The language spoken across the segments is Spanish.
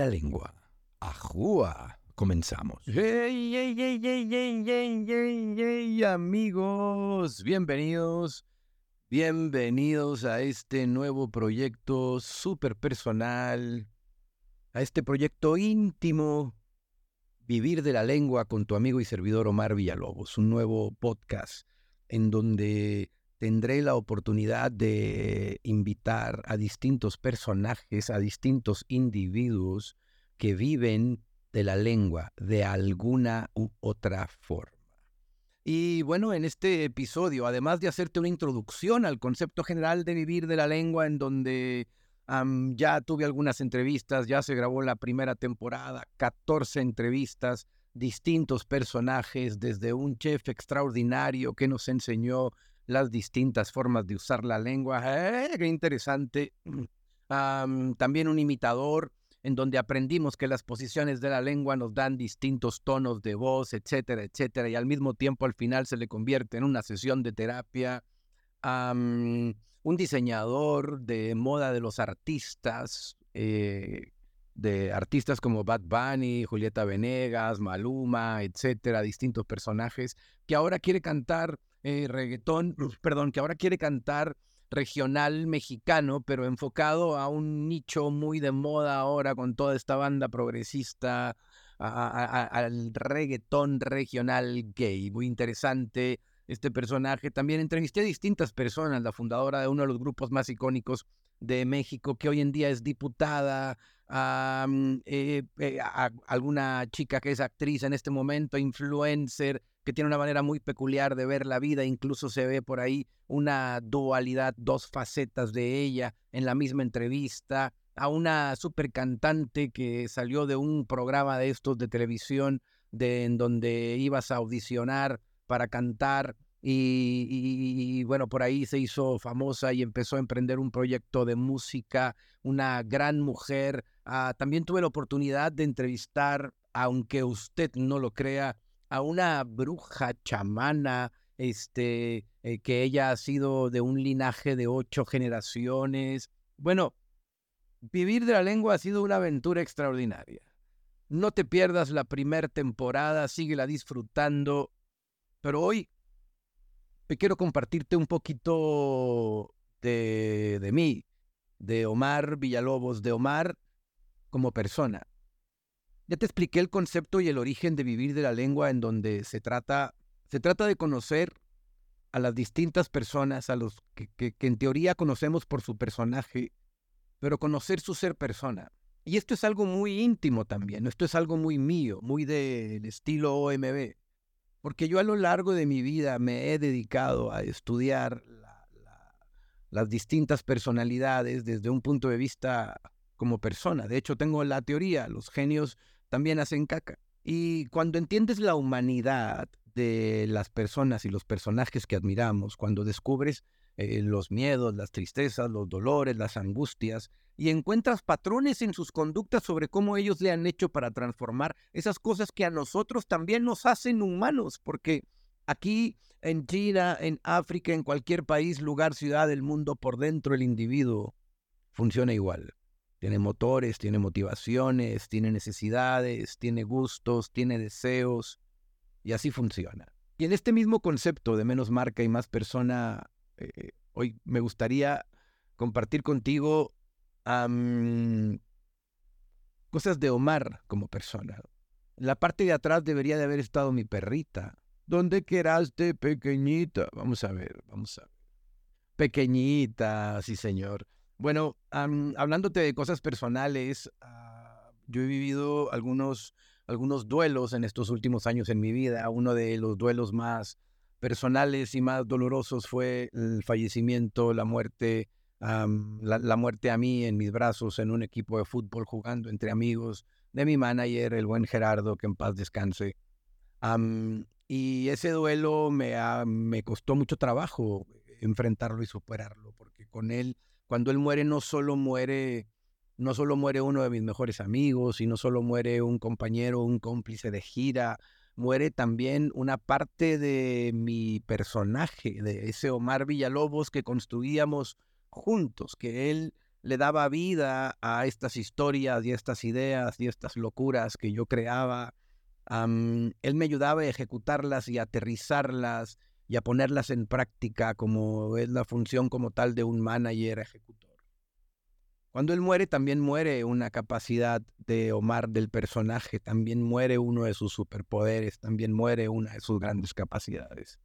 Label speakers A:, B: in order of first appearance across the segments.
A: La lengua. Ajúa. Comenzamos. Hey, hey, hey, hey, hey, hey, hey, amigos. Bienvenidos. Bienvenidos a este nuevo proyecto súper personal. A este proyecto íntimo. Vivir de la lengua con tu amigo y servidor Omar Villalobos. Un nuevo podcast en donde tendré la oportunidad de invitar a distintos personajes, a distintos individuos que viven de la lengua de alguna u otra forma. Y bueno, en este episodio, además de hacerte una introducción al concepto general de vivir de la lengua, en donde ya tuve algunas entrevistas, ya se grabó la primera temporada, 14 entrevistas, distintos personajes, desde un chef extraordinario que nos enseñó las distintas formas de usar la lengua. ¡Eh, ¡Qué interesante! también un imitador en donde aprendimos que las posiciones de la lengua nos dan distintos tonos de voz, etcétera, etcétera, y al mismo tiempo al final se le convierte en una sesión de terapia. un diseñador de moda de los artistas, eh, de artistas como Bad Bunny, Julieta Venegas, Maluma, etcétera, distintos personajes, que ahora quiere cantar eh, reggaetón, perdón, que ahora quiere cantar regional mexicano, pero enfocado a un nicho muy de moda ahora con toda esta banda progresista, al reggaetón regional gay. Muy interesante este personaje. También entrevisté a distintas personas, la fundadora de uno de los grupos más icónicos de México, que hoy en día es diputada, eh, eh, alguna chica que es actriz en este momento, influencer, que tiene una manera muy peculiar de ver la vida, incluso se ve por ahí una dualidad, dos facetas de ella en la misma entrevista, a una super cantante que salió de un programa de estos de televisión en donde ibas a audicionar para cantar y, bueno, por ahí se hizo famosa y empezó a emprender un proyecto de música, una gran mujer. Ah, también tuve la oportunidad de entrevistar, aunque usted no lo crea, a una bruja chamana, este, eh, que ella ha sido de un linaje de ocho generaciones. Bueno, vivir de la lengua ha sido una aventura extraordinaria. No te pierdas la primera temporada, síguela disfrutando. Pero hoy quiero compartirte un poquito de, de mí, de Omar Villalobos, de Omar como persona. Ya te expliqué el concepto y el origen de vivir de la lengua en donde se trata, se trata de conocer a las distintas personas, a los que, que, en teoría conocemos por su personaje, pero conocer su ser persona. Y esto es algo muy íntimo también, esto es algo muy mío, muy del estilo OMB, porque yo a lo largo de mi vida me he dedicado a estudiar las distintas personalidades desde un punto de vista como persona. De hecho, tengo la teoría, los genios también hacen caca. Y cuando entiendes la humanidad de las personas y los personajes que admiramos, cuando descubres eh, los miedos, las tristezas, los dolores, las angustias, y encuentras patrones en sus conductas sobre cómo ellos le han hecho para transformar esas cosas que a nosotros también nos hacen humanos, porque aquí en China, en África, en cualquier país, lugar, ciudad del mundo, por dentro el individuo funciona igual tiene motores, tiene motivaciones, tiene necesidades, tiene gustos, tiene deseos, y así funciona. Y en este mismo concepto de menos marca y más persona, eh, hoy me gustaría compartir contigo cosas de Omar como persona. En la parte de atrás debería de haber estado mi perrita. ¿Dónde quedaste, pequeñita? Vamos a ver, vamos a ver. Pequeñita, sí señor. Bueno, hablándote de cosas personales, ah, yo he vivido algunos, algunos duelos en estos últimos años en mi vida. Uno de los duelos más personales y más dolorosos fue el fallecimiento, la muerte, la, muerte a mí en mis brazos en un equipo de fútbol jugando entre amigos de mi manager, el buen Gerardo, que en paz descanse. y ese duelo me, me costó mucho trabajo enfrentarlo y superarlo, porque con él cuando él muere no solo muere no solo muere uno de mis mejores amigos y no solo muere un compañero, un cómplice de gira, muere también una parte de mi personaje, de ese Omar Villalobos que construíamos juntos, que él le daba vida a estas historias y estas ideas y estas locuras que yo creaba. él me ayudaba a ejecutarlas y aterrizarlas y a ponerlas en práctica como es la función como tal de un manager ejecutor. Cuando él muere, también muere una capacidad de Omar del personaje, también muere uno de sus superpoderes, también muere una de sus grandes capacidades.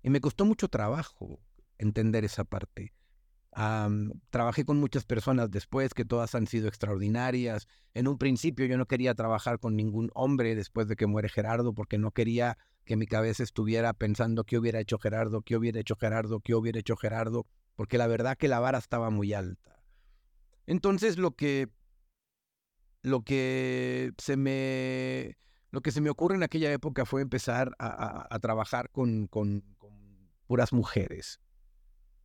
A: Y me costó mucho trabajo entender esa parte. Trabajé con muchas personas después que todas han sido extraordinarias. En un principio yo no quería trabajar con ningún hombre después de que muere Gerardo porque no quería que mi cabeza estuviera pensando qué hubiera hecho Gerardo, qué hubiera hecho Gerardo, qué hubiera hecho Gerardo, porque la verdad que la vara estaba muy alta. Entonces lo que lo que se me lo que se me ocurre en aquella época fue empezar a, trabajar con, con, puras mujeres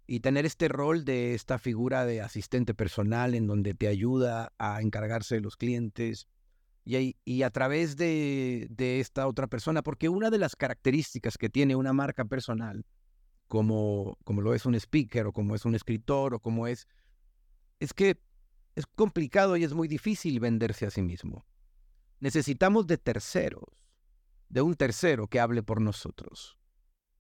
A: y tener este rol de esta figura de asistente personal en donde te ayuda a encargarse de los clientes, y, a través de, esta otra persona, porque una de las características que tiene una marca personal, como, como lo es un speaker o como es un escritor o como es, es que es complicado y es muy difícil venderse a sí mismo. Necesitamos de terceros, de un tercero que hable por nosotros.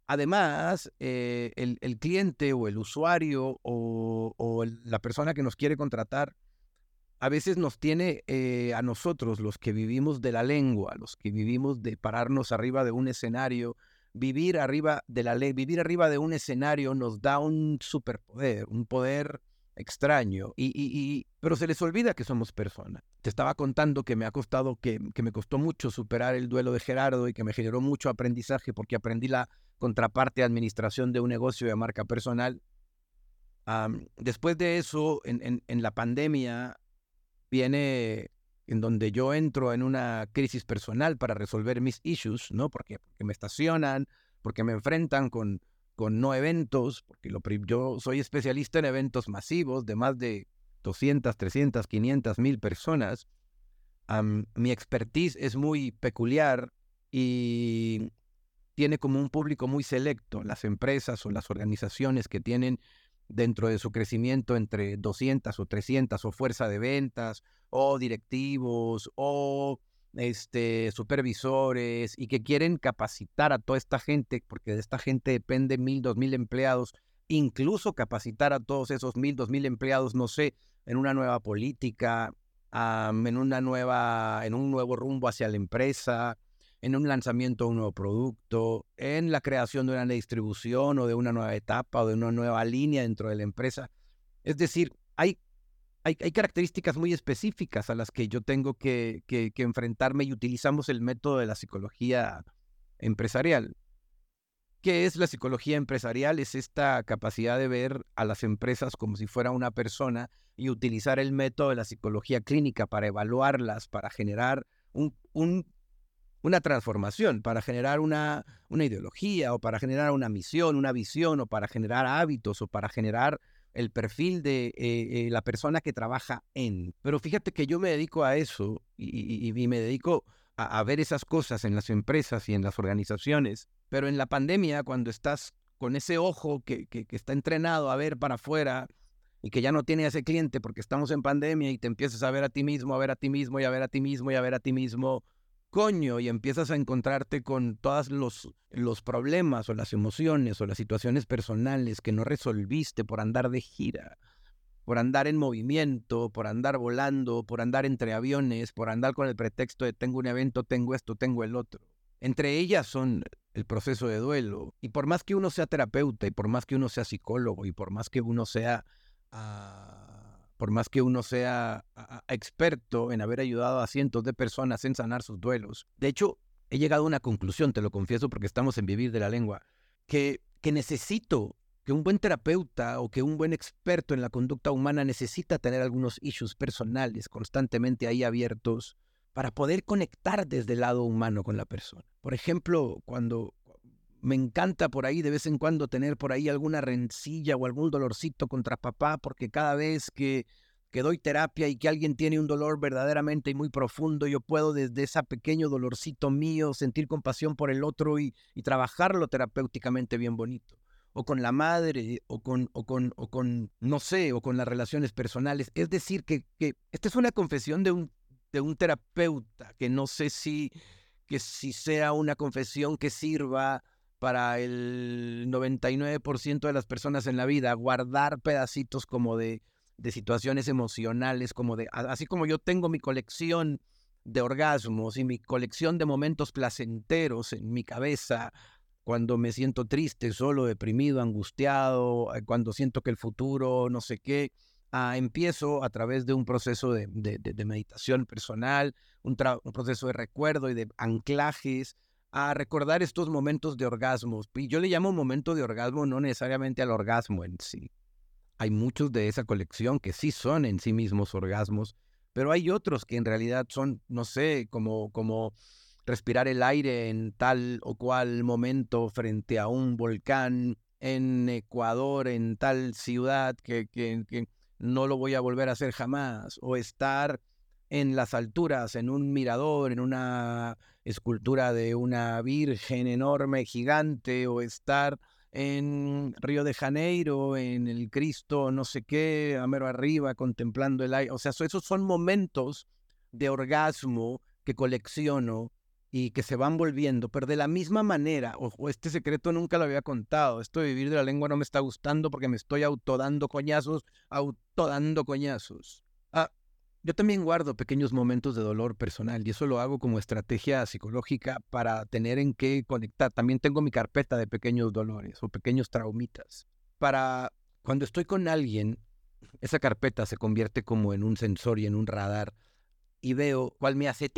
A: Además, eh, el, cliente o el usuario o, la persona que nos quiere contratar a veces nos tiene eh, a nosotros, los que vivimos de la lengua, los que vivimos de pararnos arriba de un escenario, vivir arriba de la ley, vivir arriba de un escenario nos da un superpoder, un poder extraño, y, pero se les olvida que somos personas. Te estaba contando que me ha costado, que, que me costó mucho superar el duelo de Gerardo y que me generó mucho aprendizaje porque aprendí la contraparte de administración de un negocio de marca personal. después de eso, en, en la pandemia, viene en donde yo entro en una crisis personal para resolver mis issues, ¿no? Porque, porque me estacionan, porque me enfrentan con, con no eventos, porque lo, yo soy especialista en eventos masivos de más de 200, 300, 500 mil personas. mi expertise es muy peculiar y tiene como un público muy selecto. Las empresas o las organizaciones que tienen dentro de su crecimiento entre 200 o 300 o fuerza de ventas o directivos o este, supervisores y que quieren capacitar a toda esta gente, porque de esta gente depende mil, dos mil empleados, incluso capacitar a todos esos mil, dos mil empleados, no sé, en una nueva política, en una nueva, en un nuevo rumbo hacia la empresa, en un lanzamiento de un nuevo producto, en la creación de una distribución o de una nueva etapa o de una nueva línea dentro de la empresa. Es decir, hay, hay, características muy específicas a las que yo tengo que, enfrentarme y utilizamos el método de la psicología empresarial. ¿Qué es la psicología empresarial? Es esta capacidad de ver a las empresas como si fuera una persona y utilizar el método de la psicología clínica para evaluarlas, para generar un, un una transformación, para generar una, una ideología o para generar una misión, una visión o para generar hábitos o para generar el perfil de eh, eh, la persona que trabaja en. Pero fíjate que yo me dedico a eso y, me dedico a, ver esas cosas en las empresas y en las organizaciones. Pero en la pandemia, cuando estás con ese ojo que, que, está entrenado a ver para afuera y que ya no tiene ese cliente porque estamos en pandemia y te empiezas a ver a ti mismo, a ver a ti mismo y a ver a ti mismo y a ver a ti mismo coño y empiezas a encontrarte con todos los, los problemas o las emociones o las situaciones personales que no resolviste por andar de gira, por andar en movimiento, por andar volando, por andar entre aviones, por andar con el pretexto de tengo un evento, tengo esto, tengo el otro. Entre ellas son el proceso de duelo. Y por más que uno sea terapeuta y por más que uno sea psicólogo y por más que uno sea... Ah, por más que uno sea experto en haber ayudado a cientos de personas en sanar sus duelos. De hecho, he llegado a una conclusión, te lo confieso porque estamos en vivir de la lengua, que, que necesito, que un buen terapeuta o que un buen experto en la conducta humana necesita tener algunos issues personales constantemente ahí abiertos para poder conectar desde el lado humano con la persona. Por ejemplo, cuando, me encanta por ahí de vez en cuando tener por ahí alguna rencilla o algún dolorcito contra papá, porque cada vez que, que doy terapia y que alguien tiene un dolor verdaderamente y muy profundo, yo puedo desde ese pequeño dolorcito mío sentir compasión por el otro y, trabajarlo terapéuticamente bien bonito. o con la madre, o con, o con, o con, no sé, o con las relaciones personales. Es decir, que, que esta es una confesión de un, de un terapeuta, que no sé si, que si sea una confesión que sirva para el 99% de las personas en la vida, guardar pedacitos como de, de situaciones emocionales, como de, así como yo tengo mi colección de orgasmos y mi colección de momentos placenteros en mi cabeza, cuando me siento triste, solo, deprimido, angustiado, eh, cuando siento que el futuro, no sé qué, ah, empiezo a través de un proceso de, meditación personal, un, proceso de recuerdo y de anclajes, a recordar estos momentos de orgasmos. Y yo le llamo momento de orgasmo no necesariamente al orgasmo en sí. Hay muchos de esa colección que sí son en sí mismos orgasmos, pero hay otros que en realidad son, no sé, como, como respirar el aire en tal o cual momento frente a un volcán en Ecuador, en tal ciudad que, que, no lo voy a volver a hacer jamás, o estar en las alturas, en un mirador, en una escultura de una virgen enorme, gigante, o estar en Río de Janeiro, en el Cristo, no sé qué, a mero arriba, contemplando el aire. O sea, esos son momentos de orgasmo que colecciono y que se van volviendo, pero de la misma manera, o este secreto nunca lo había contado, esto de vivir de la lengua no me está gustando porque me estoy autodando coñazos, autodando coñazos. Ah, yo también guardo pequeños momentos de dolor personal y eso lo hago como estrategia psicológica para tener en qué conectar. También tengo mi carpeta de pequeños dolores o pequeños traumitas. Para cuando estoy con alguien, esa carpeta se convierte como en un sensor y en un radar y veo cuál me hace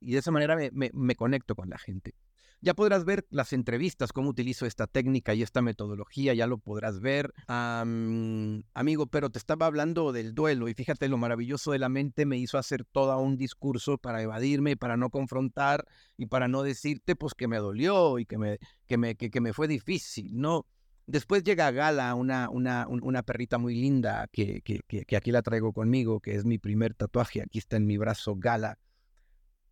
A: y de esa manera me, me conecto con la gente. Ya podrás ver las entrevistas, cómo utilizo esta técnica y esta metodología, ya lo podrás ver. amigo, pero te estaba hablando del duelo y fíjate lo maravilloso de la mente me hizo hacer todo un discurso para evadirme, para no confrontar y para no decirte pues que me dolió y que me, que me, que, me fue difícil, ¿no? Después llega Gala, una, una, una perrita muy linda que, que, que, aquí la traigo conmigo, que es mi primer tatuaje. Aquí está en mi brazo Gala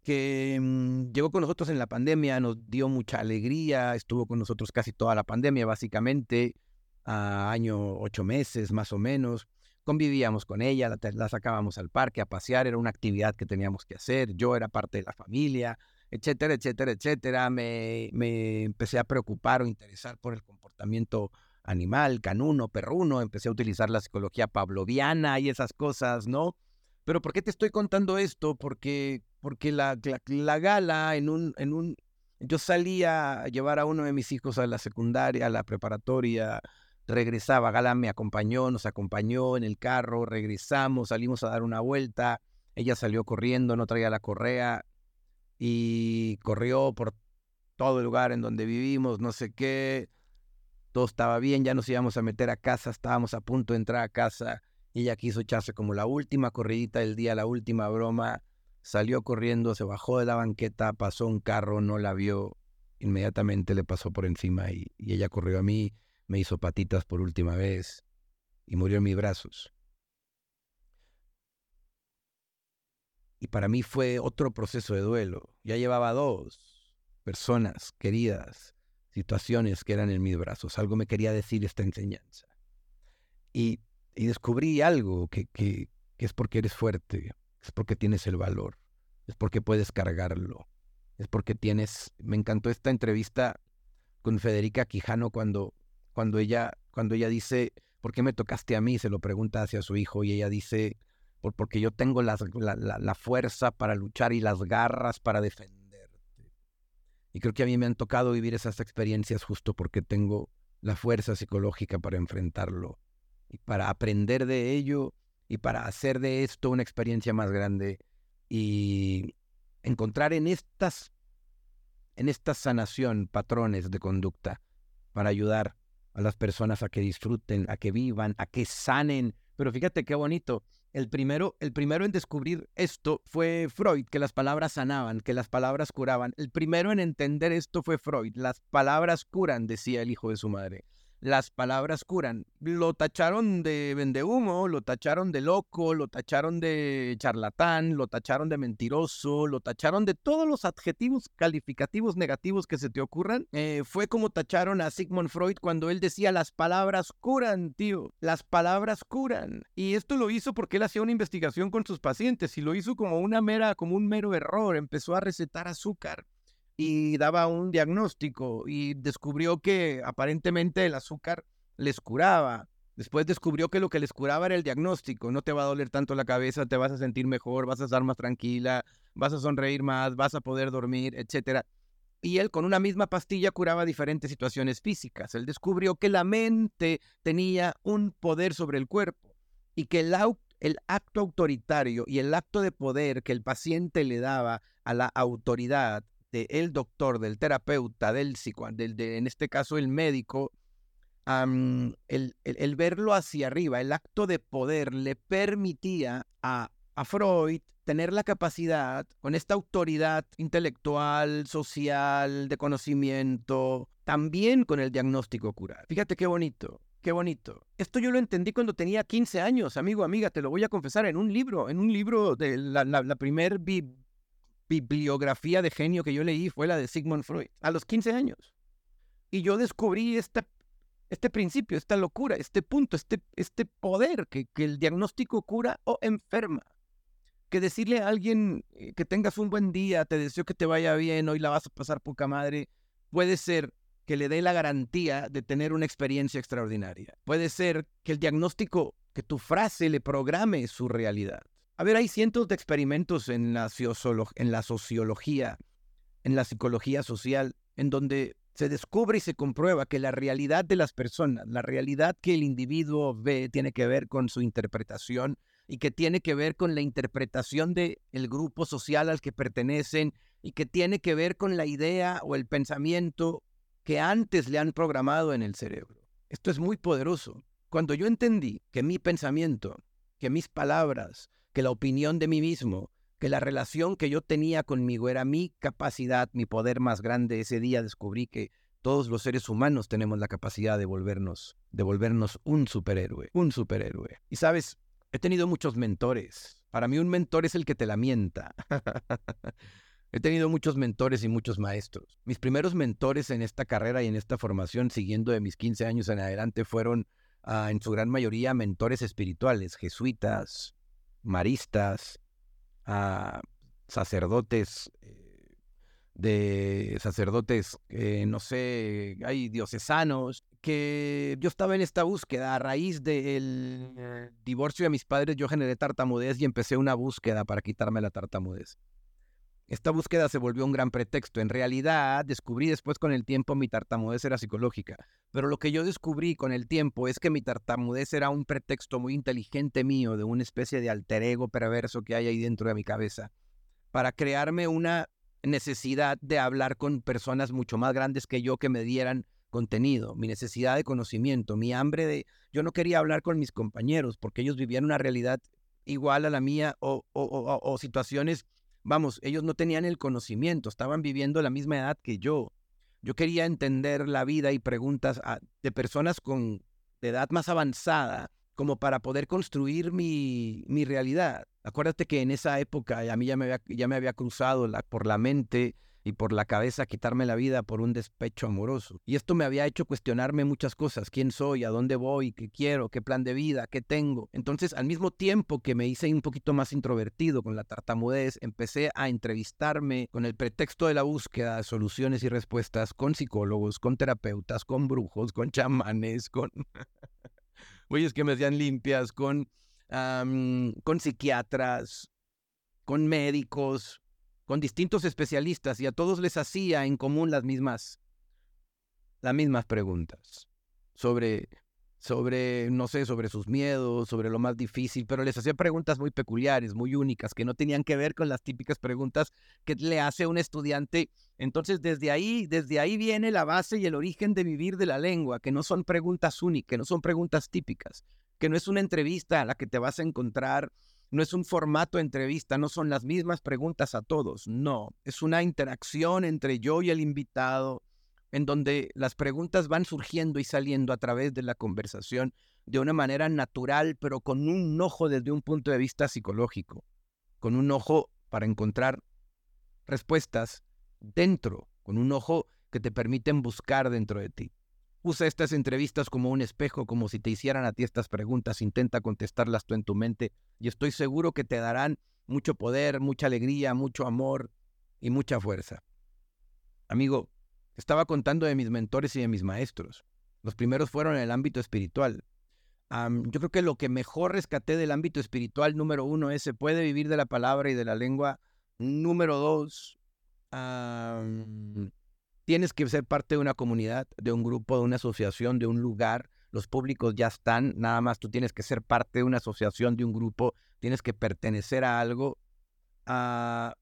A: que mm, llegó con nosotros en la pandemia, nos dio mucha alegría, estuvo con nosotros casi toda la pandemia, básicamente, a año ocho meses más o menos. Convivíamos con ella, la, sacábamos al parque a pasear, era una actividad que teníamos que hacer, yo era parte de la familia, etcétera, etcétera, etcétera. Me, me empecé a preocupar o interesar por el comportamiento animal, canuno, perruno, empecé a utilizar la psicología pavloviana y esas cosas, ¿no? Pero ¿por qué te estoy contando esto? Porque, porque la, la, gala en un, en un... Yo salía a llevar a uno de mis hijos a la secundaria, a la preparatoria, regresaba, Gala me acompañó, nos acompañó en el carro, regresamos, salimos a dar una vuelta, ella salió corriendo, no traía la correa y corrió por todo el lugar en donde vivimos, no sé qué, todo estaba bien, ya nos íbamos a meter a casa, estábamos a punto de entrar a casa ella quiso echarse como la última corridita del día, la última broma. Salió corriendo, se bajó de la banqueta, pasó un carro, no la vio. Inmediatamente le pasó por encima y, ella corrió a mí, me hizo patitas por última vez y murió en mis brazos. Y para mí fue otro proceso de duelo. Ya llevaba dos personas queridas, situaciones que eran en mis brazos. Algo me quería decir esta enseñanza. Y y descubrí algo que, que, es porque eres fuerte, es porque tienes el valor, es porque puedes cargarlo, es porque tienes... Me encantó esta entrevista con Federica Quijano cuando, cuando, ella, cuando ella dice, ¿por qué me tocaste a mí? Se lo pregunta hacia su hijo y ella dice, Por, porque yo tengo la, la fuerza para luchar y las garras para defenderte. Y creo que a mí me han tocado vivir esas experiencias justo porque tengo la fuerza psicológica para enfrentarlo y para aprender de ello y para hacer de esto una experiencia más grande y encontrar en estas en esta sanación patrones de conducta para ayudar a las personas a que disfruten, a que vivan, a que sanen. Pero fíjate qué bonito. El primero, el primero en descubrir esto fue Freud, que las palabras sanaban, que las palabras curaban. El primero en entender esto fue Freud. Las palabras curan, decía el hijo de su madre. Las palabras curan. Lo tacharon de vendehumo, lo tacharon de loco, lo tacharon de charlatán, lo tacharon de mentiroso, lo tacharon de todos los adjetivos calificativos negativos que se te ocurran. Eh, fue como tacharon a Sigmund Freud cuando él decía las palabras curan, tío, las palabras curan. Y esto lo hizo porque él hacía una investigación con sus pacientes y lo hizo como una mera, como un mero error. Empezó a recetar azúcar y daba un diagnóstico y descubrió que aparentemente el azúcar les curaba. Después descubrió que lo que les curaba era el diagnóstico. No te va a doler tanto la cabeza, te vas a sentir mejor, vas a estar más tranquila, vas a sonreír más, vas a poder dormir, etc. Y él con una misma pastilla curaba diferentes situaciones físicas. Él descubrió que la mente tenía un poder sobre el cuerpo y que el, el acto autoritario y el acto de poder que el paciente le daba a la autoridad el doctor, del terapeuta, del psicoanalista, en este caso el médico, el, verlo hacia arriba, el acto de poder le permitía a, a Freud tener la capacidad, con esta autoridad intelectual, social, de conocimiento, también con el diagnóstico curar. Fíjate qué bonito. Qué bonito. Esto yo lo entendí cuando tenía 15 años, amigo, amiga, te lo voy a confesar, en un libro, en un libro de la, la, la primer bibliografía de genio que yo leí fue la de Sigmund Freud, a los 15 años. Y yo descubrí esta, este principio, esta locura, este punto, este, este poder que, que el diagnóstico cura o enferma. Que decirle a alguien eh, que tengas un buen día, te deseo que te vaya bien, hoy la vas a pasar poca madre, puede ser que le dé la garantía de tener una experiencia extraordinaria. Puede ser que el diagnóstico, que tu frase le programe su realidad. A ver, hay cientos de experimentos en la, sociología, en la psicología social, en donde se descubre y se comprueba que la realidad de las personas, la realidad que el individuo ve, tiene que ver con su interpretación y que tiene que ver con la interpretación del el grupo social al que pertenecen y que tiene que ver con la idea o el pensamiento que antes le han programado en el cerebro. Esto es muy poderoso. Cuando yo entendí que mi pensamiento, que mis palabras, que la opinión de mí mismo, que la relación que yo tenía conmigo era mi capacidad, mi poder más grande. Ese día descubrí que todos los seres humanos tenemos la capacidad de volvernos, de volvernos un superhéroe, un superhéroe. Y sabes, he tenido muchos mentores. Para mí un mentor es el que te lamenta. he tenido muchos mentores y muchos maestros. Mis primeros mentores en esta carrera y en esta formación, siguiendo de mis 15 años en adelante, fueron ah, en su gran mayoría mentores espirituales, jesuitas, maristas, a sacerdotes eh, de sacerdotes, no sé, hay diocesanos, que yo estaba en esta búsqueda. A raíz del divorcio de mis padres, yo generé tartamudez y empecé una búsqueda para quitarme la tartamudez. Esta búsqueda se volvió un gran pretexto. En realidad, descubrí después con el tiempo mi tartamudez era psicológica. Pero lo que yo descubrí con el tiempo es que mi tartamudez era un pretexto muy inteligente mío, de una especie de alter ego perverso que hay ahí dentro de mi cabeza, para crearme una necesidad de hablar con personas mucho más grandes que yo que me dieran contenido, mi necesidad de conocimiento, mi hambre de... Yo no quería hablar con mis compañeros porque ellos vivían una realidad igual a la mía o, o, o situaciones Vamos, ellos no tenían el conocimiento, estaban viviendo la misma edad que yo. Yo quería entender la vida y preguntas de personas con edad más avanzada como para poder construir mi, mi realidad. Acuérdate que en esa época a mí ya me había, ya me había cruzado la, por la mente y por la cabeza quitarme la vida por un despecho amoroso. Y esto me había hecho cuestionarme muchas cosas, quién soy, a dónde voy, qué quiero, qué plan de vida, qué tengo. Entonces, al mismo tiempo que me hice un poquito más introvertido con la tartamudez, empecé a entrevistarme con el pretexto de la búsqueda de soluciones y respuestas con psicólogos, con terapeutas, con brujos, con chamanes, con güeyes que me hacían limpias, con, con psiquiatras, con médicos, con distintos especialistas y a todos les hacía en común las mismas, las mismas preguntas sobre, sobre, no sé, sobre sus miedos, sobre lo más difícil, pero les hacía preguntas muy peculiares, muy únicas, que no tenían que ver con las típicas preguntas que le hace un estudiante. Entonces, desde ahí, desde ahí viene la base y el origen de vivir de la lengua, que no son preguntas únicas, que no son preguntas típicas, que no es una entrevista a la que te vas a encontrar no es un formato de entrevista, no son las mismas preguntas a todos, no, es una interacción entre yo y el invitado, en donde las preguntas van surgiendo y saliendo a través de la conversación de una manera natural, pero con un ojo desde un punto de vista psicológico, con un ojo para encontrar respuestas dentro, con un ojo que te permiten buscar dentro de ti. Usa estas entrevistas como un espejo, como si te hicieran a ti estas preguntas, intenta contestarlas tú en tu mente y estoy seguro que te darán mucho poder, mucha alegría, mucho amor y mucha fuerza. Amigo, estaba contando de mis mentores y de mis maestros. Los primeros fueron en el ámbito espiritual. yo creo que lo que mejor rescaté del ámbito espiritual, número uno, es se puede vivir de la palabra y de la lengua. Número dos, Tienes que ser parte de una comunidad, de un grupo, de una asociación, de un lugar. Los públicos ya están, nada más tú tienes que ser parte de una asociación, de un grupo, tienes que pertenecer a algo. Ah,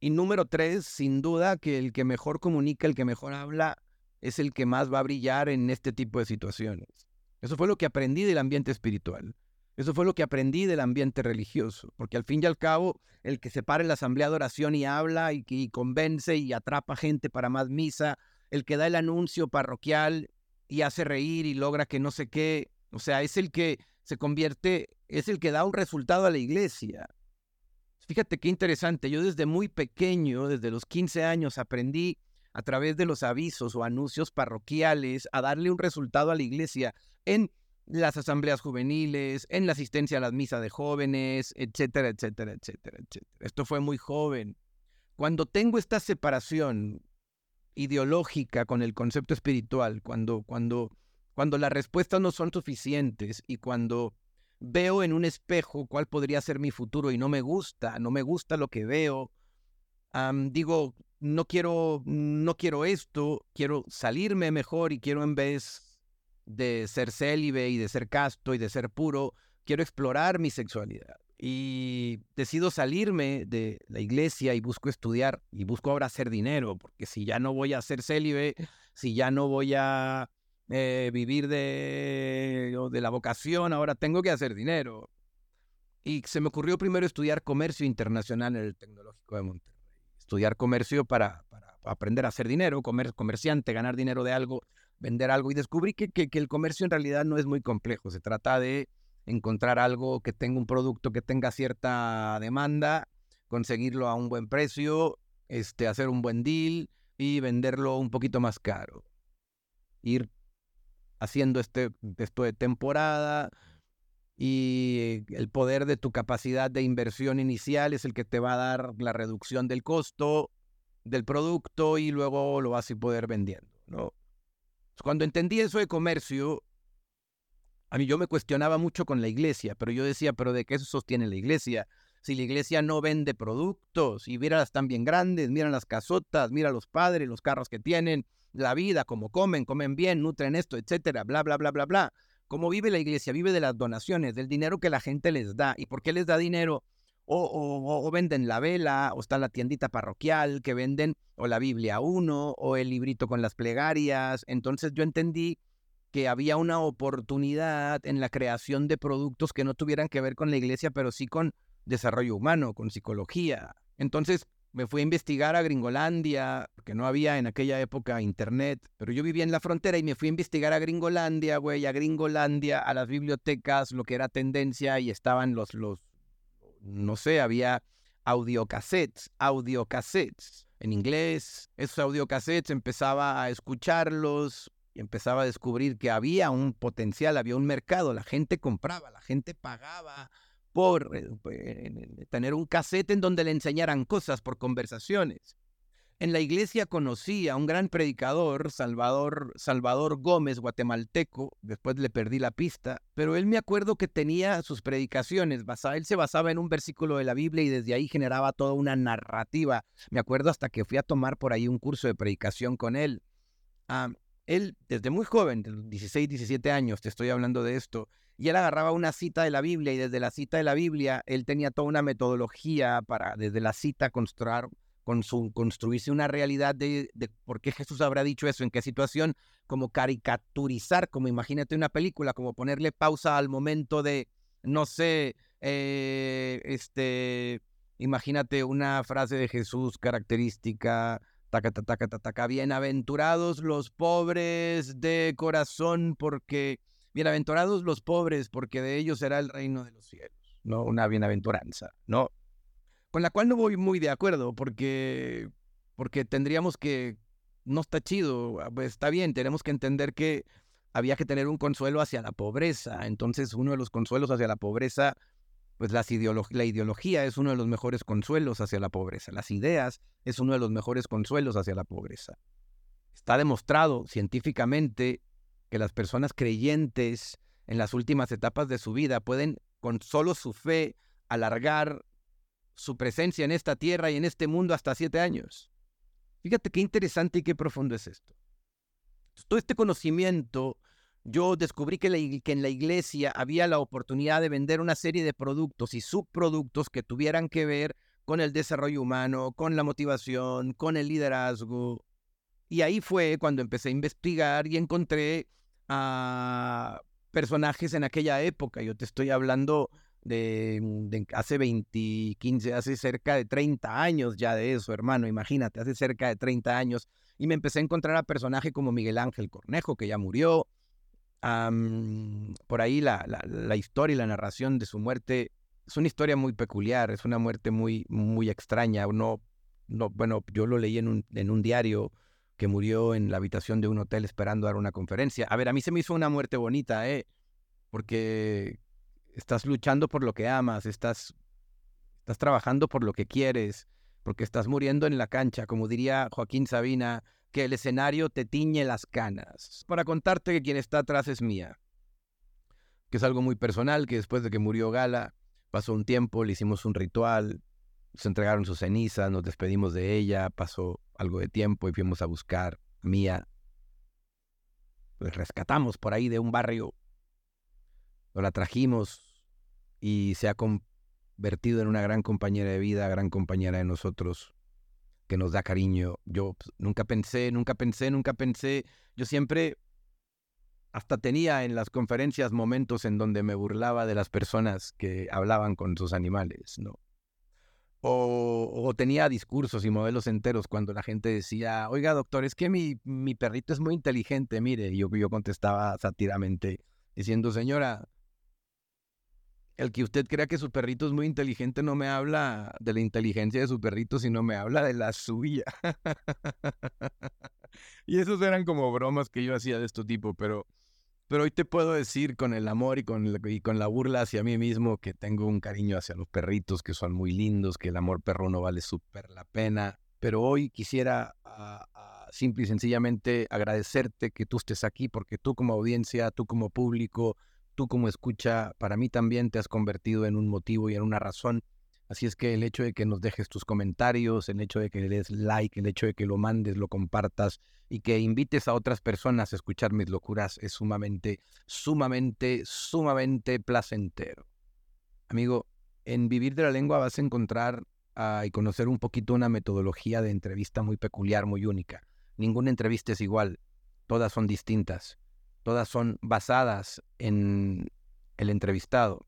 A: y número tres, sin duda que el que mejor comunica, el que mejor habla, es el que más va a brillar en este tipo de situaciones. Eso fue lo que aprendí del ambiente espiritual. Eso fue lo que aprendí del ambiente religioso, porque al fin y al cabo, el que se para en la asamblea de oración y habla y, y convence y atrapa gente para más misa, el que da el anuncio parroquial y hace reír y logra que no sé qué, o sea, es el que se convierte, es el que da un resultado a la iglesia. Fíjate qué interesante, yo desde muy pequeño, desde los 15 años, aprendí a través de los avisos o anuncios parroquiales a darle un resultado a la iglesia en las asambleas juveniles, en la asistencia a las misas de jóvenes, etcétera, etcétera, etcétera, etcétera. Esto fue muy joven. Cuando tengo esta separación ideológica con el concepto espiritual, cuando, cuando, cuando las respuestas no son suficientes y cuando veo en un espejo cuál podría ser mi futuro y no me gusta, no me gusta lo que veo, digo, no quiero, no quiero esto, quiero salirme mejor y quiero en vez de ser célibe y de ser casto y de ser puro, quiero explorar mi sexualidad. Y decido salirme de la iglesia y busco estudiar y busco ahora hacer dinero, porque si ya no voy a ser célibe, si ya no voy a eh, vivir de, de la vocación, ahora tengo que hacer dinero. Y se me ocurrió primero estudiar comercio internacional en el Tecnológico de Monterrey. Estudiar comercio para, para aprender a hacer dinero, comer, comerciante, ganar dinero de algo vender algo y descubrí que, que, el comercio en realidad no es muy complejo. Se trata de encontrar algo que tenga un producto que tenga cierta demanda, conseguirlo a un buen precio, este, hacer un buen deal y venderlo un poquito más caro. Ir haciendo este, esto de temporada y el poder de tu capacidad de inversión inicial es el que te va a dar la reducción del costo del producto y luego lo vas a poder vendiendo, ¿no? Cuando entendí eso de comercio, a mí yo me cuestionaba mucho con la iglesia, pero yo decía, pero ¿de qué se sostiene la iglesia? Si la iglesia no vende productos y mira están bien grandes, mira las casotas, mira los padres, los carros que tienen, la vida, cómo comen, comen bien, nutren esto, etcétera, bla, bla, bla, bla, bla. ¿Cómo vive la iglesia? Vive de las donaciones, del dinero que la gente les da. ¿Y por qué les da dinero? O, venden la vela, o está la tiendita parroquial que venden, o la Biblia 1, o el librito con las plegarias. Entonces yo entendí que había una oportunidad en la creación de productos que no tuvieran que ver con la iglesia, pero sí con desarrollo humano, con psicología. Entonces me fui a investigar a Gringolandia, porque no había en aquella época internet, pero yo vivía en la frontera y me fui a investigar a Gringolandia, güey, a Gringolandia, a las bibliotecas, lo que era tendencia, y estaban los, los no sé, había audiocassettes, audiocassettes en inglés. Esos audiocassettes empezaba a escucharlos y empezaba a descubrir que había un potencial, había un mercado, la gente compraba, la gente pagaba por eh, tener un cassette en donde le enseñaran cosas por conversaciones. En la iglesia conocí a un gran predicador, Salvador, Salvador Gómez, guatemalteco, después le perdí la pista, pero él me acuerdo que tenía sus predicaciones, basada, él se basaba en un versículo de la Biblia y desde ahí generaba toda una narrativa. Me acuerdo hasta que fui a tomar por ahí un curso de predicación con él. Él, desde muy joven, de 16, 17 años, te estoy hablando de esto, y él agarraba una cita de la Biblia y desde la cita de la Biblia él tenía toda una metodología para desde la cita construir con su, construirse una realidad de, por qué Jesús habrá dicho eso, en qué situación, como caricaturizar, como imagínate una película, como ponerle pausa al momento de, no sé, eh, este, imagínate una frase de Jesús característica Taca, taca, taca, taca. Bienaventurados los pobres de corazón, porque. Bienaventurados los pobres, porque de ellos será el reino de los cielos. No, una bienaventuranza, ¿no? Con la cual no voy muy de acuerdo, porque. Porque tendríamos que. No está chido, ah, pues está bien, tenemos que entender que había que tener un consuelo hacia la pobreza. Entonces, uno de los consuelos hacia la pobreza pues la ideología es uno de los mejores consuelos hacia la pobreza. Las ideas es uno de los mejores consuelos hacia la pobreza. Está demostrado científicamente que las personas creyentes en las últimas etapas de su vida pueden, con solo su fe, alargar su presencia en esta tierra y en este mundo hasta siete años. Fíjate qué interesante y qué profundo es esto. Todo este conocimiento yo descubrí que, en la iglesia había la oportunidad de vender una serie de productos y subproductos que tuvieran que ver con el desarrollo humano, con la motivación, con el liderazgo. Y ahí fue cuando empecé a investigar y encontré a personajes en aquella época. Yo te estoy hablando de, de, hace 20, 15, hace cerca de 30 años ya de eso, hermano. Imagínate, hace cerca de 30 años. Y me empecé a encontrar a personajes como Miguel Ángel Cornejo, que ya murió, por ahí la, la, historia y la narración de su muerte es una historia muy peculiar, es una muerte muy, muy extraña. No, no, bueno, yo lo leí en un, en un diario que murió en la habitación de un hotel esperando dar una conferencia. A ver, a mí se me hizo una muerte bonita, ¿eh? Porque estás luchando por lo que amas, estás, estás trabajando por lo que quieres, porque estás muriendo en la cancha, como diría Joaquín Sabina, que el escenario te tiñe las canas. Para contarte que quien está atrás es mía. Que es algo muy personal, que después de que murió Gala, pasó un tiempo, le hicimos un ritual, se entregaron sus cenizas, nos despedimos de ella, pasó algo de tiempo y fuimos a buscar a Mía. Pues rescatamos por ahí de un barrio, nos la trajimos y se ha convertido en una gran compañera de vida, gran compañera de nosotros que nos da cariño. Yo pues, nunca pensé, nunca pensé, nunca pensé. Yo siempre hasta tenía en las conferencias momentos en donde me burlaba de las personas que hablaban con sus animales, ¿no? O, tenía discursos y modelos enteros cuando la gente decía, oiga doctor, es que mi, mi perrito es muy inteligente, mire, y yo, yo contestaba satiramente diciendo, señora, el que usted crea que su perrito es muy inteligente no me habla de la inteligencia de su perrito, sino me habla de la suya. y esos eran como bromas que yo hacía de este tipo, pero, pero hoy te puedo decir con el amor y con, y con la burla hacia mí mismo que tengo un cariño hacia los perritos, que son muy lindos, que el amor perro no vale súper la pena. Pero hoy quisiera ah, ah, simple y sencillamente agradecerte que tú estés aquí, porque tú como audiencia, tú como público, tú como escucha, para mí también te has convertido en un motivo y en una razón. Así es que el hecho de que nos dejes tus comentarios, el hecho de que le des like, el hecho de que lo mandes, lo compartas y que invites a otras personas a escuchar mis locuras es sumamente, sumamente, sumamente placentero. Amigo, en Vivir de la Lengua vas a encontrar ah, y conocer un poquito una metodología de entrevista muy peculiar, muy única. Ninguna entrevista es igual, todas son distintas todas son basadas en el entrevistado.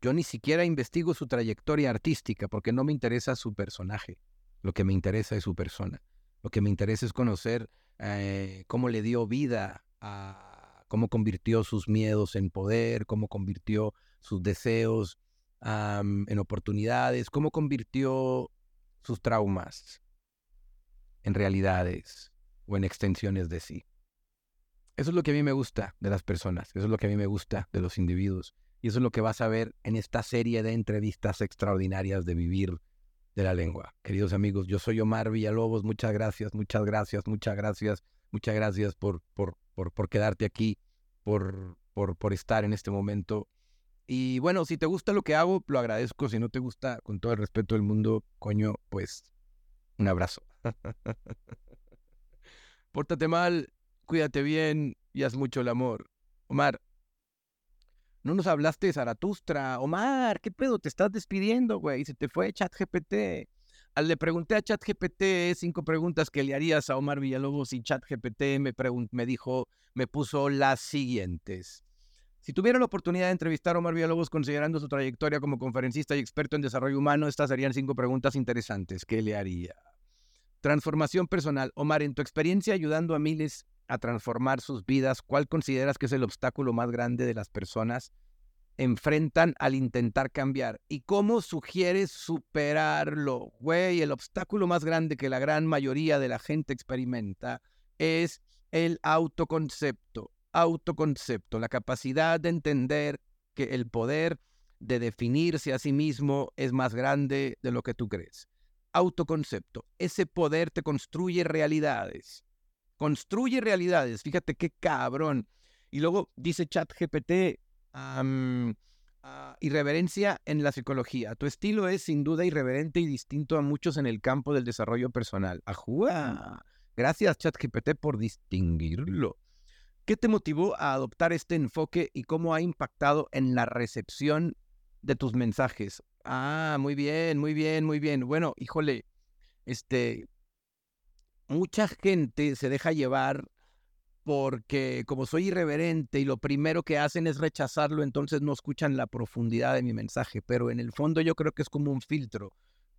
A: Yo ni siquiera investigo su trayectoria artística porque no me interesa su personaje. Lo que me interesa es su persona. Lo que me interesa es conocer eh, cómo le dio vida a cómo convirtió sus miedos en poder, cómo convirtió sus deseos en oportunidades, cómo convirtió sus traumas en realidades o en extensiones de sí. Eso es lo que a mí me gusta de las personas, eso es lo que a mí me gusta de los individuos. Y eso es lo que vas a ver en esta serie de entrevistas extraordinarias de vivir de la lengua. Queridos amigos, yo soy Omar Villalobos, muchas gracias, muchas gracias, muchas gracias, muchas gracias por, por, por, por quedarte aquí, por, por, por estar en este momento. Y bueno, si te gusta lo que hago, lo agradezco. Si no te gusta, con todo el respeto del mundo, coño, pues un abrazo. Pórtate mal, cuídate bien y haz mucho el amor. Omar, no nos hablaste de Zaratustra. Omar, ¿qué pedo? Te estás despidiendo, güey. Se te fue ChatGPT. Le pregunté a ChatGPT cinco preguntas que le harías a Omar Villalobos y ChatGPT me, me dijo, me puso las siguientes. Si tuviera la oportunidad de entrevistar a Omar Villalobos considerando su trayectoria como conferencista y experto en desarrollo humano, estas serían cinco preguntas interesantes. ¿Qué le haría? Transformación personal. Omar, en tu experiencia ayudando a miles a transformar sus vidas, ¿cuál consideras que es el obstáculo más grande de las personas enfrentan al intentar cambiar? ¿Y cómo sugieres superarlo? Güey, el obstáculo más grande que la gran mayoría de la gente experimenta es el autoconcepto. Autoconcepto, la capacidad de entender que el poder de definirse a sí mismo es más grande de lo que tú crees autoconcepto. Ese poder te construye realidades. Construye realidades. Fíjate qué cabrón. Y luego dice ChatGPT, uh, irreverencia en la psicología. Tu estilo es sin duda irreverente y distinto a muchos en el campo del desarrollo personal. ¡Ajúa! Gracias ChatGPT por distinguirlo. ¿Qué te motivó a adoptar este enfoque y cómo ha impactado en la recepción de tus mensajes? Ah, muy bien, muy bien, muy bien. Bueno, híjole, este, mucha gente se deja llevar porque como soy irreverente y lo primero que hacen es rechazarlo, entonces no escuchan la profundidad de mi mensaje, pero en el fondo yo creo que es como un filtro.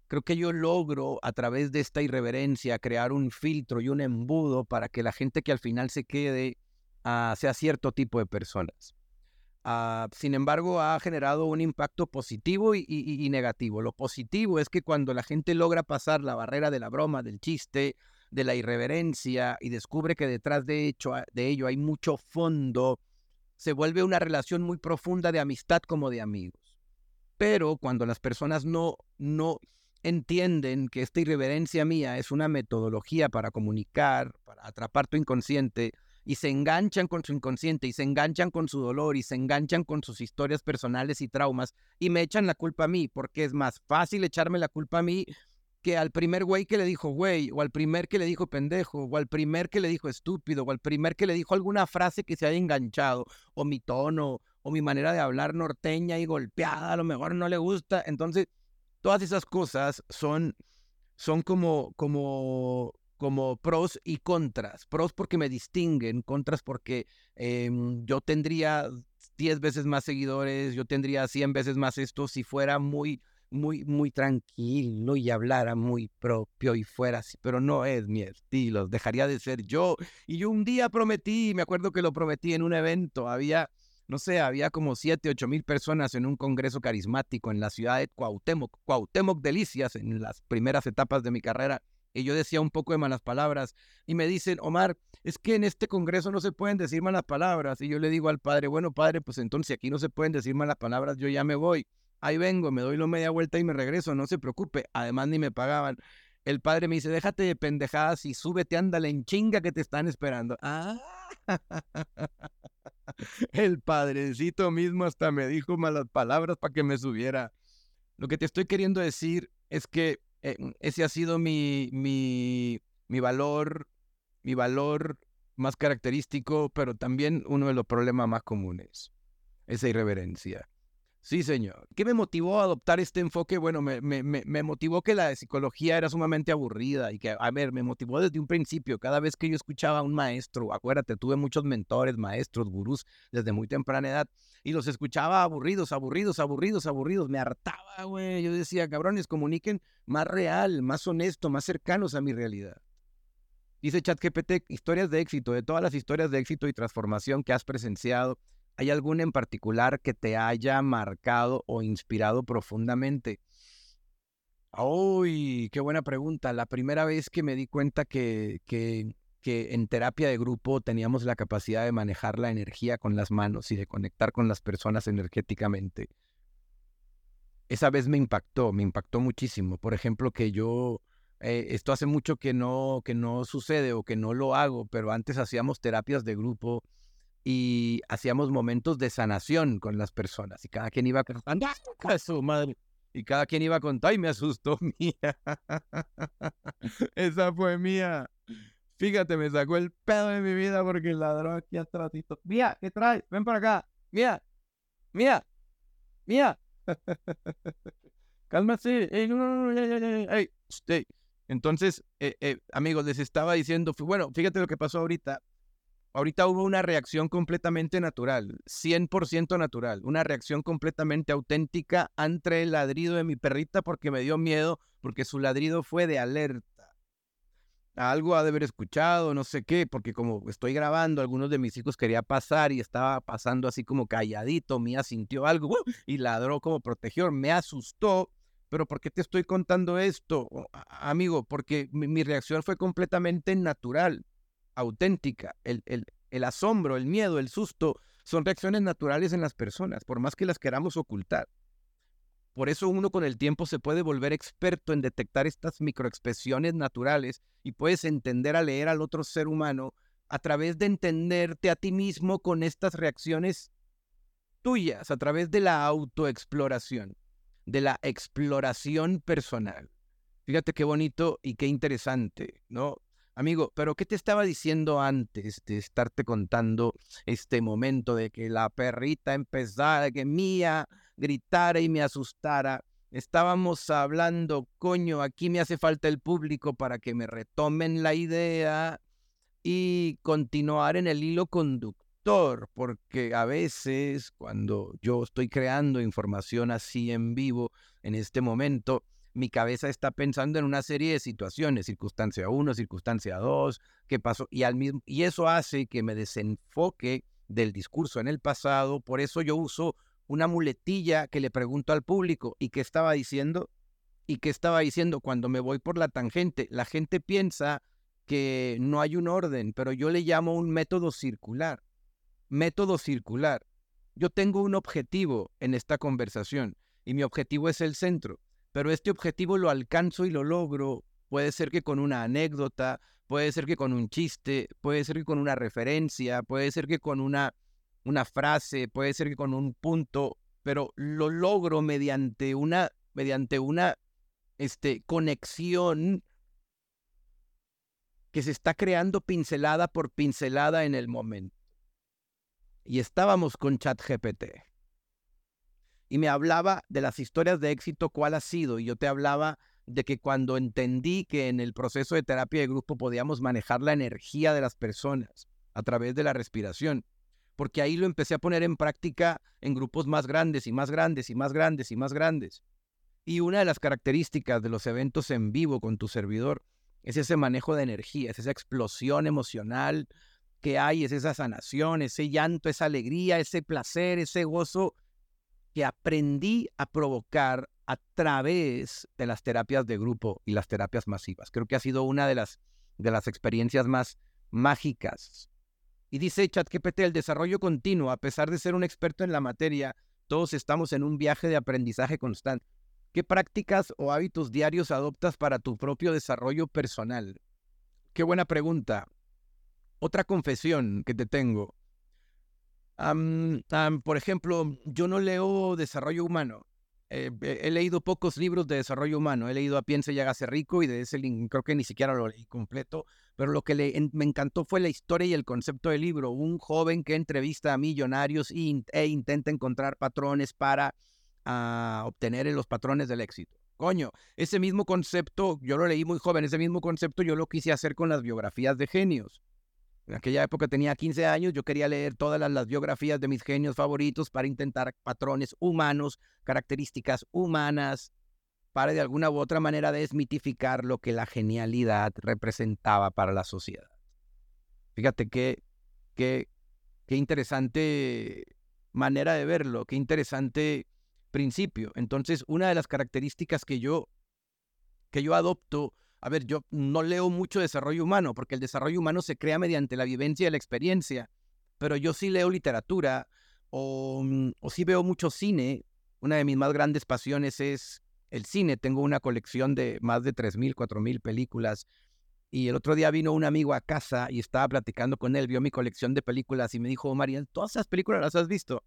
A: Creo que yo logro a través de esta irreverencia crear un filtro y un embudo para que la gente que al final se quede ah, sea cierto tipo de personas. Ah, sin embargo, ha generado un impacto positivo y, negativo. Lo positivo es que cuando la gente logra pasar la barrera de la broma, del chiste, de la irreverencia y descubre que detrás de, hecho, de ello hay mucho fondo, se vuelve una relación muy profunda de amistad como de amigos. Pero cuando las personas no, no entienden que esta irreverencia mía es una metodología para comunicar, para atrapar tu inconsciente, y se enganchan con su inconsciente y se enganchan con su dolor y se enganchan con sus historias personales y traumas y me echan la culpa a mí, porque es más fácil echarme la culpa a mí que al primer güey que le dijo güey, o al primer que le dijo pendejo, o al primer que le dijo estúpido, o al primer que le dijo alguna frase que se haya enganchado, o mi tono, o mi manera de hablar norteña y golpeada, a lo mejor no le gusta. Entonces, todas esas cosas son, son como, como como pros y contras. Pros porque me distinguen, contras porque em, yo tendría 10 veces más seguidores, yo tendría 100 veces más esto si fuera muy, muy, muy tranquilo y hablara muy propio y fuera así, pero no es mi estilo, dejaría de ser yo. Y yo un día prometí, me acuerdo que lo prometí en un evento, había, no sé, había como 7, 8 mil personas en un congreso carismático en la ciudad de Cuauhtémoc, Cuauhtémoc Delicias, en las primeras etapas de mi carrera y yo decía un poco de malas palabras. Y me dicen, Omar, es que en este congreso no se pueden decir malas palabras. Y yo le digo al padre, bueno, padre, pues entonces aquí no se pueden decir malas palabras, yo ya me voy. Ahí vengo, me doy la media vuelta y me regreso, no se preocupe. Además, ni me pagaban. El padre me dice, déjate de pendejadas y súbete, ándale en chinga que te están esperando. Ah, el padrecito mismo hasta me dijo malas palabras para que me subiera. Lo que te estoy queriendo decir es que eh, ese ha sido mi, mi, mi valor, mi valor más característico, pero también uno de los problemas más comunes, esa irreverencia. Sí, señor. ¿Qué me motivó a adoptar este enfoque? Bueno, me, me, me, motivó que la psicología era sumamente aburrida y que, a ver, me motivó desde un principio. Cada vez que yo escuchaba a un maestro, acuérdate, tuve muchos mentores, maestros, gurús desde muy temprana edad y los escuchaba aburridos, aburridos, aburridos, aburridos. Me hartaba, güey. Yo decía, cabrones, comuniquen más real, más honesto, más cercanos a mi realidad. Dice ChatGPT, historias de éxito, de todas las historias de éxito y transformación que has presenciado ¿Hay alguna en particular que te haya marcado o inspirado profundamente? ¡Uy! ¡Qué buena pregunta! La primera vez que me di cuenta que, que, que en terapia de grupo teníamos la capacidad de manejar la energía con las manos y de conectar con las personas energéticamente. Esa vez me impactó, me impactó muchísimo. Por ejemplo, que yo, eh, esto hace mucho que no, que no sucede o que no lo hago, pero antes hacíamos terapias de grupo y hacíamos momentos de sanación con las personas y cada quien iba contando su madre y cada quien iba a contar y me asustó mía esa fue mía. Fíjate me sacó el pedo de mi vida porque ladró aquí atrás mía qué traes ven para acá. Mía mía mía cálmate entonces eh, eh, amigos les estaba diciendo bueno fíjate lo que pasó ahorita Ahorita hubo una reacción completamente natural, 100% natural, una reacción completamente auténtica ante el ladrido de mi perrita porque me dio miedo, porque su ladrido fue de alerta. algo ha de haber escuchado, no sé qué, porque como estoy grabando, algunos de mis hijos quería pasar y estaba pasando así como calladito, Mía sintió algo y ladró como protegió, me asustó, pero ¿por qué te estoy contando esto, amigo? Porque mi, reacción fue completamente natural, auténtica, el, el, asombro, el miedo, el susto, son reacciones naturales en las personas, por más que las queramos ocultar. Por eso uno con el tiempo se puede volver experto en detectar estas microexpresiones naturales y puedes entender a leer al otro ser humano a través de entenderte a ti mismo con estas reacciones tuyas, a través de la autoexploración, de la exploración personal. Fíjate qué bonito y qué interesante, ¿no? Amigo, pero ¿qué te estaba diciendo antes de estarte contando este momento de que la perrita empezara, que Mía gritara y me asustara? Estábamos hablando, coño, aquí me hace falta el público para que me retomen la idea y continuar en el hilo conductor, porque a veces cuando yo estoy creando información así en vivo en este momento, mi cabeza está pensando en una serie de situaciones, circunstancia 1, circunstancia 2, qué pasó, y, al mismo, y eso hace que me desenfoque del discurso en el pasado, por eso yo uso una muletilla que le pregunto al público, ¿y qué estaba diciendo? ¿Y qué estaba diciendo cuando me voy por la tangente? La gente piensa que no hay un orden, pero yo le llamo un método circular. Método circular. Yo tengo un objetivo en esta conversación y mi objetivo es el centro pero este objetivo lo alcanzo y lo logro. Puede ser que con una anécdota, puede ser que con un chiste, puede ser que con una referencia, puede ser que con una, una frase, puede ser que con un punto, pero lo logro mediante una, mediante una este, conexión que se está creando pincelada por pincelada en el momento. Y estábamos con ChatGPT y me hablaba de las historias de éxito, cuál ha sido, y yo te hablaba de que cuando entendí que en el proceso de terapia de grupo podíamos manejar la energía de las personas a través de la respiración, porque ahí lo empecé a poner en práctica en grupos más grandes y más grandes y más grandes y más grandes. Y una de las características de los eventos en vivo con tu servidor es ese manejo de energía, es esa explosión emocional que hay, es esa sanación, ese llanto, esa alegría, ese placer, ese gozo que aprendí a provocar a través de las terapias de grupo y las terapias masivas. Creo que ha sido una de las, de las experiencias más mágicas. Y dice ChatGPT, el desarrollo continuo, a pesar de ser un experto en la materia, todos estamos en un viaje de aprendizaje constante. ¿Qué prácticas o hábitos diarios adoptas para tu propio desarrollo personal? Qué buena pregunta. Otra confesión que te tengo por ejemplo, yo no leo desarrollo humano. Eh, he leído pocos libros de desarrollo humano. He leído a Piense y hágase rico y de ese creo que ni siquiera lo leí completo. Pero lo que me encantó fue la historia y el concepto del libro. Un joven que entrevista a millonarios e intenta encontrar patrones para ah, obtener los patrones del éxito. Coño, ese mismo concepto, yo lo leí muy joven, ese mismo concepto yo lo quise hacer con las biografías de genios. En aquella época tenía 15 años, yo quería leer todas las, biografías de mis genios favoritos para intentar patrones humanos, características humanas, para de alguna u otra manera desmitificar lo que la genialidad representaba para la sociedad. Fíjate qué, qué, qué interesante manera de verlo, qué interesante principio. Entonces, una de las características que yo, que yo adopto a ver, yo no leo mucho desarrollo humano, porque el desarrollo humano se crea mediante la vivencia y la experiencia, pero yo sí leo literatura o, mm, o sí veo mucho cine. Una de mis más grandes pasiones es el cine. Tengo una colección de más de 3.000, 4.000 películas. Y el otro día vino un amigo a casa y estaba platicando con él, vio mi colección de películas y me dijo, María, ¿todas esas películas las has visto?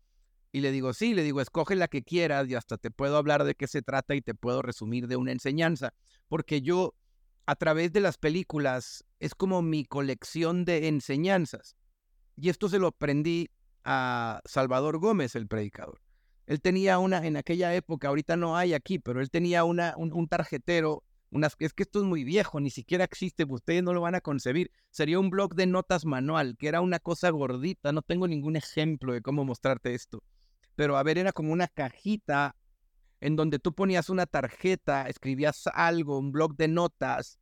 A: Y le digo, sí, le digo, escoge la que quieras y hasta te puedo hablar de qué se trata y te puedo resumir de una enseñanza. Porque yo a través de las películas es como mi colección de enseñanzas. Y esto se lo aprendí a Salvador Gómez, el predicador. Él tenía una, en aquella época, ahorita no hay aquí, pero él tenía una, un, tarjetero, unas, es que esto es muy viejo, ni siquiera existe, ustedes no lo van a concebir. Sería un blog de notas manual, que era una cosa gordita, no tengo ningún ejemplo de cómo mostrarte esto. Pero a ver, era como una cajita en donde tú ponías una tarjeta, escribías algo, un blog de notas,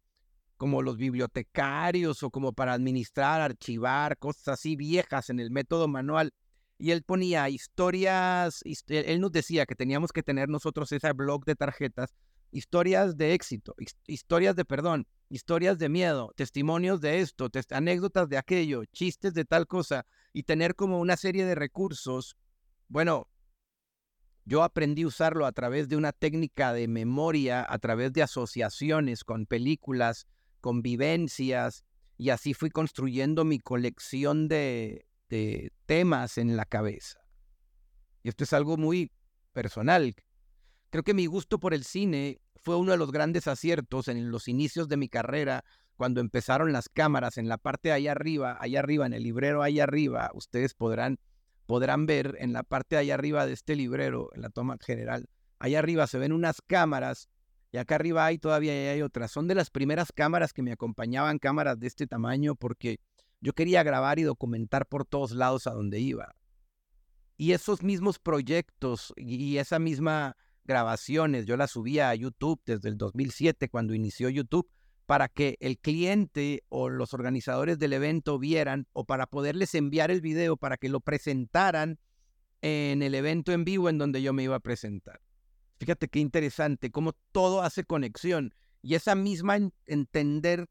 A: como los bibliotecarios o como para administrar, archivar, cosas así viejas en el método manual. Y él ponía historias, él nos decía que teníamos que tener nosotros ese blog de tarjetas, historias de éxito, historias de perdón, historias de miedo, testimonios de esto, anécdotas de aquello, chistes de tal cosa, y tener como una serie de recursos. Bueno, yo aprendí a usarlo a través de una técnica de memoria, a través de asociaciones con películas, con vivencias, y así fui construyendo mi colección de, temas en la cabeza. Y esto es algo muy personal. Creo que mi gusto por el cine fue uno de los grandes aciertos en los inicios de mi carrera, cuando empezaron las cámaras en la parte de allá arriba, allá arriba, en el librero allá arriba, ustedes podrán, podrán ver en la parte de allá arriba de este librero, en la toma general, allá arriba se ven unas cámaras y acá arriba hay todavía hay otras. Son de las primeras cámaras que me acompañaban, cámaras de este tamaño, porque yo quería grabar y documentar por todos lados a donde iba. Y esos mismos proyectos y esa misma grabaciones, yo las subía a YouTube desde el 2007 cuando inició YouTube para que el cliente o los organizadores del evento vieran o para poderles enviar el video para que lo presentaran en el evento en vivo en donde yo me iba a presentar. Fíjate qué interesante, cómo todo hace conexión y esa misma entender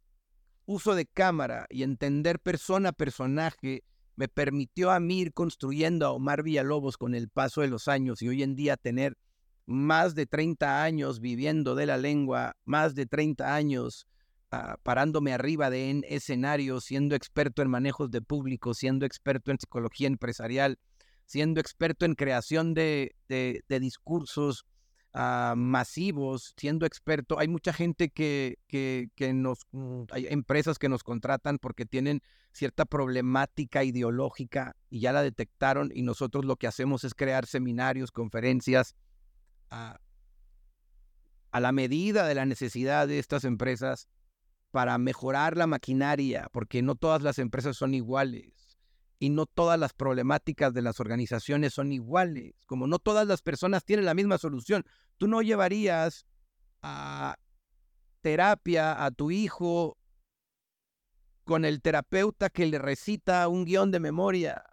A: uso de cámara y entender persona personaje me permitió a mí ir construyendo a Omar Villalobos con el paso de los años y hoy en día tener más de 30 años viviendo de la lengua, más de 30 años ah, parándome arriba de en escenarios, siendo experto en manejos de público, siendo experto en psicología empresarial, siendo experto en creación de, de, discursos ah, masivos, siendo experto. Hay mucha gente que, que, nos, mm, hay empresas que nos contratan porque tienen cierta problemática ideológica y ya la detectaron y nosotros lo que hacemos es crear seminarios, conferencias, a, la medida de la necesidad de estas empresas para mejorar la maquinaria, porque no todas las empresas son iguales y no todas las problemáticas de las organizaciones son iguales, como no todas las personas tienen la misma solución. Tú no llevarías a terapia a tu hijo con el terapeuta que le recita un guion de memoria.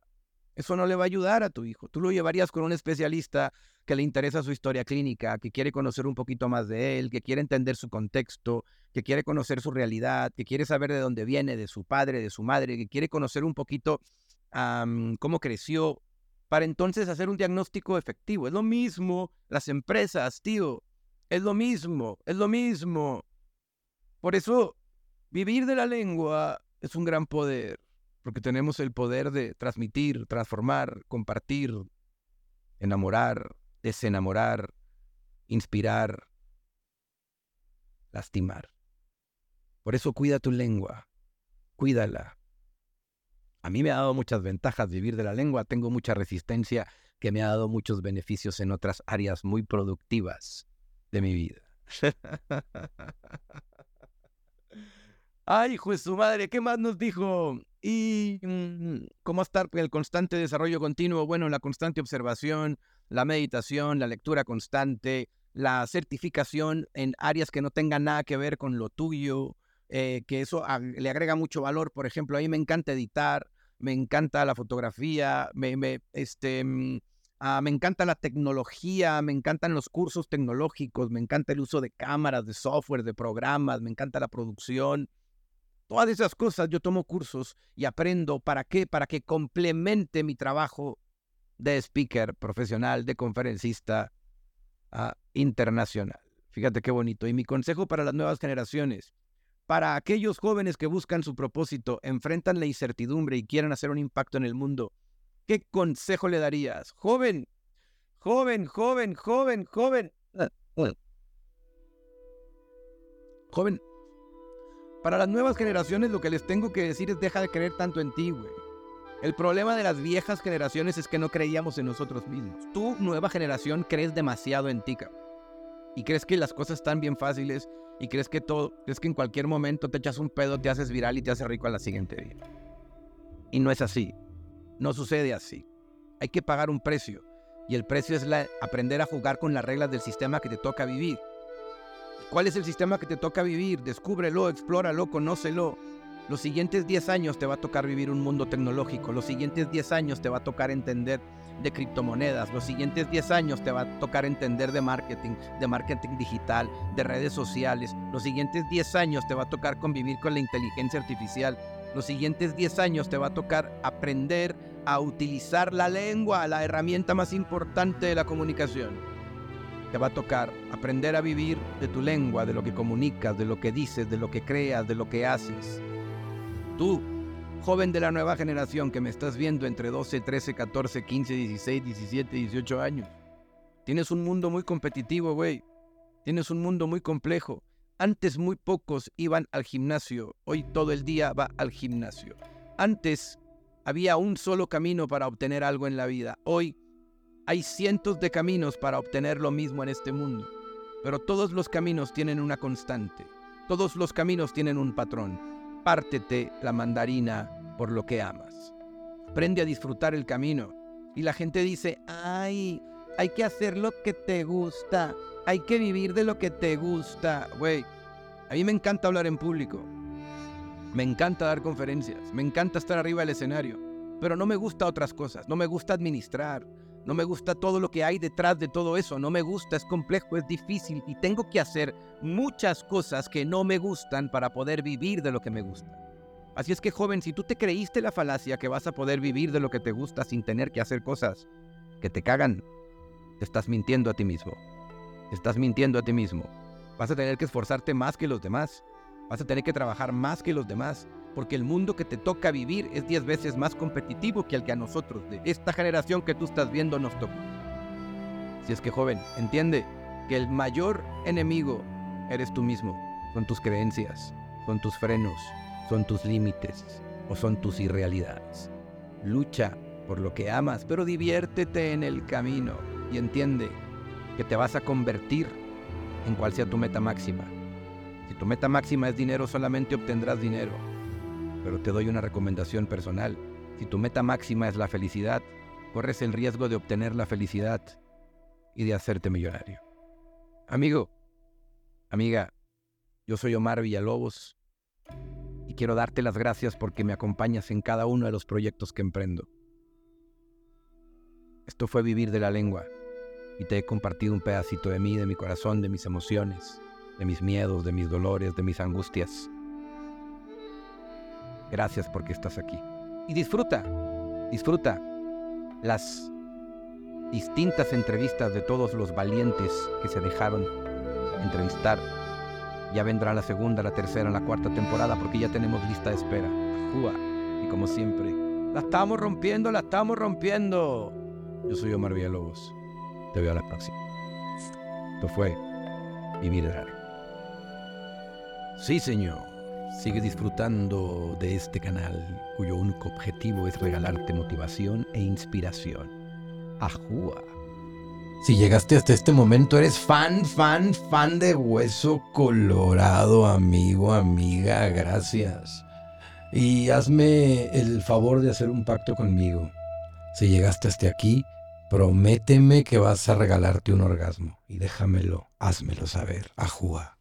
A: Eso no le va a ayudar a tu hijo. Tú lo llevarías con un especialista que le interesa su historia clínica, que quiere conocer un poquito más de él, que quiere entender su contexto, que quiere conocer su realidad, que quiere saber de dónde viene, de su padre, de su madre, que quiere conocer un poquito cómo creció, para entonces hacer un diagnóstico efectivo. Es lo mismo las empresas, tío. Es lo mismo, es lo mismo. Por eso, vivir de la lengua es un gran poder, porque tenemos el poder de transmitir, transformar, compartir, enamorar, desenamorar, inspirar, lastimar. Por eso cuida tu lengua, cuídala. A mí me ha dado muchas ventajas vivir de la lengua, tengo mucha resistencia que me ha dado muchos beneficios en otras áreas muy productivas de mi vida. Ay, juez su madre, ¿qué más nos dijo? Y mm, cómo estar en el constante desarrollo continuo, bueno, la constante observación, la meditación, la lectura constante, la certificación en áreas que no tengan nada que ver con lo tuyo, eh, que eso le agrega mucho valor. Por ejemplo, a mí me encanta editar, me encanta la fotografía, este, mm, ah, me encanta la tecnología, me encantan los cursos tecnológicos, me encanta el uso de cámaras, de software, de programas, me encanta la producción. Todas esas cosas yo tomo cursos y aprendo. ¿Para qué? Para que complemente mi trabajo de speaker profesional, de conferencista ah, internacional. Fíjate qué bonito. Y mi consejo para las nuevas generaciones, para aquellos jóvenes que buscan su propósito, enfrentan la incertidumbre y quieren hacer un impacto en el mundo, ¿qué consejo le darías? Joven, joven, joven, joven, joven. Joven, para las nuevas generaciones lo que les tengo que decir es deja de creer tanto en ti, güey. El problema de las viejas generaciones es que no creíamos en nosotros mismos. Tú, nueva generación, crees demasiado en ti, Y crees que las cosas están bien fáciles y crees que todo, crees que en cualquier momento te echas un pedo, te haces viral y te haces rico a la siguiente día. Y no es así. No sucede así. Hay que pagar un precio. Y el precio es aprender a jugar con las reglas del sistema que te toca vivir. ¿Cuál es el sistema que te toca vivir? Descúbrelo, explóralo, conócelo. Los siguientes 10 años te va a tocar vivir un mundo tecnológico. Los siguientes 10 años te va a tocar entender de criptomonedas. Los siguientes 10 años te va a tocar entender de marketing, de marketing digital, de redes sociales. Los siguientes 10 años te va a tocar convivir con la inteligencia artificial. Los siguientes 10 años te va a tocar aprender a utilizar la lengua, la herramienta más importante de la comunicación te va a tocar aprender a vivir de tu lengua, de lo que comunicas, de lo que dices, de lo que creas, de lo que haces. Tú, joven de la nueva generación que me estás viendo entre 12, 13, 14, 15, 16, 17, 18 años, tienes un mundo muy competitivo, güey. Tienes un mundo muy complejo. Antes muy pocos iban al gimnasio, hoy todo el día va al gimnasio. Antes había un solo camino para obtener algo en la vida. Hoy hay cientos de caminos para obtener lo mismo en este mundo, pero todos los caminos tienen una constante, todos los caminos tienen un patrón. Pártete la mandarina por lo que amas. Aprende a disfrutar el camino. Y la gente dice, ay, hay que hacer lo que te gusta, hay que vivir de lo que te gusta. Güey, a mí me encanta hablar en público, me encanta dar conferencias, me encanta estar arriba del escenario, pero no me gusta otras cosas, no me gusta administrar, no me gusta todo lo que hay detrás de todo eso. No me gusta, es complejo, es difícil y tengo que hacer muchas cosas que no me gustan para poder vivir de lo que me gusta. Así es que joven, si tú te creíste la falacia que vas a poder vivir de lo que te gusta sin tener que hacer cosas que te cagan, te estás mintiendo a ti mismo. Estás mintiendo a ti mismo. Vas a tener que esforzarte más que los demás. Vas a tener que trabajar más que los demás porque el mundo que te toca vivir es 10 veces más competitivo que el que a nosotros, de esta generación que tú estás viendo, nos toca. Si es que joven, entiende que el mayor enemigo eres tú mismo, son tus creencias, son tus frenos, son tus límites o son tus irrealidades. Lucha por lo que amas, pero diviértete en el camino y entiende que te vas a convertir en cual sea tu meta máxima. Si tu meta máxima es dinero, solamente obtendrás dinero pero te doy una recomendación personal. Si tu meta máxima es la felicidad, corres el riesgo de obtener la felicidad y de hacerte millonario. Amigo, amiga, yo soy Omar Villalobos y quiero darte las gracias porque me acompañas en cada uno de los proyectos que emprendo. Esto fue vivir de la lengua y te he compartido un pedacito de mí, de mi corazón, de mis emociones, de mis miedos, de mis dolores, de mis angustias. Gracias porque estás aquí. Y disfruta, disfruta las distintas entrevistas de todos los valientes que se dejaron entrevistar. Ya vendrá la segunda, la tercera, la cuarta temporada porque ya tenemos lista de espera. Júa. Y como siempre, la estamos rompiendo, la estamos rompiendo. Yo soy Omar Villalobos. Te veo a la próxima. Esto fue Vivir Raro. Sí, señor. Sigue disfrutando de este canal cuyo único objetivo es regalarte motivación e inspiración. Ajúa. Si llegaste hasta este momento, eres fan, fan, fan de Hueso Colorado, amigo, amiga, gracias. Y hazme el favor de hacer un pacto conmigo. Si llegaste hasta aquí, prométeme que vas a regalarte un orgasmo. Y déjamelo, házmelo saber. Ajúa.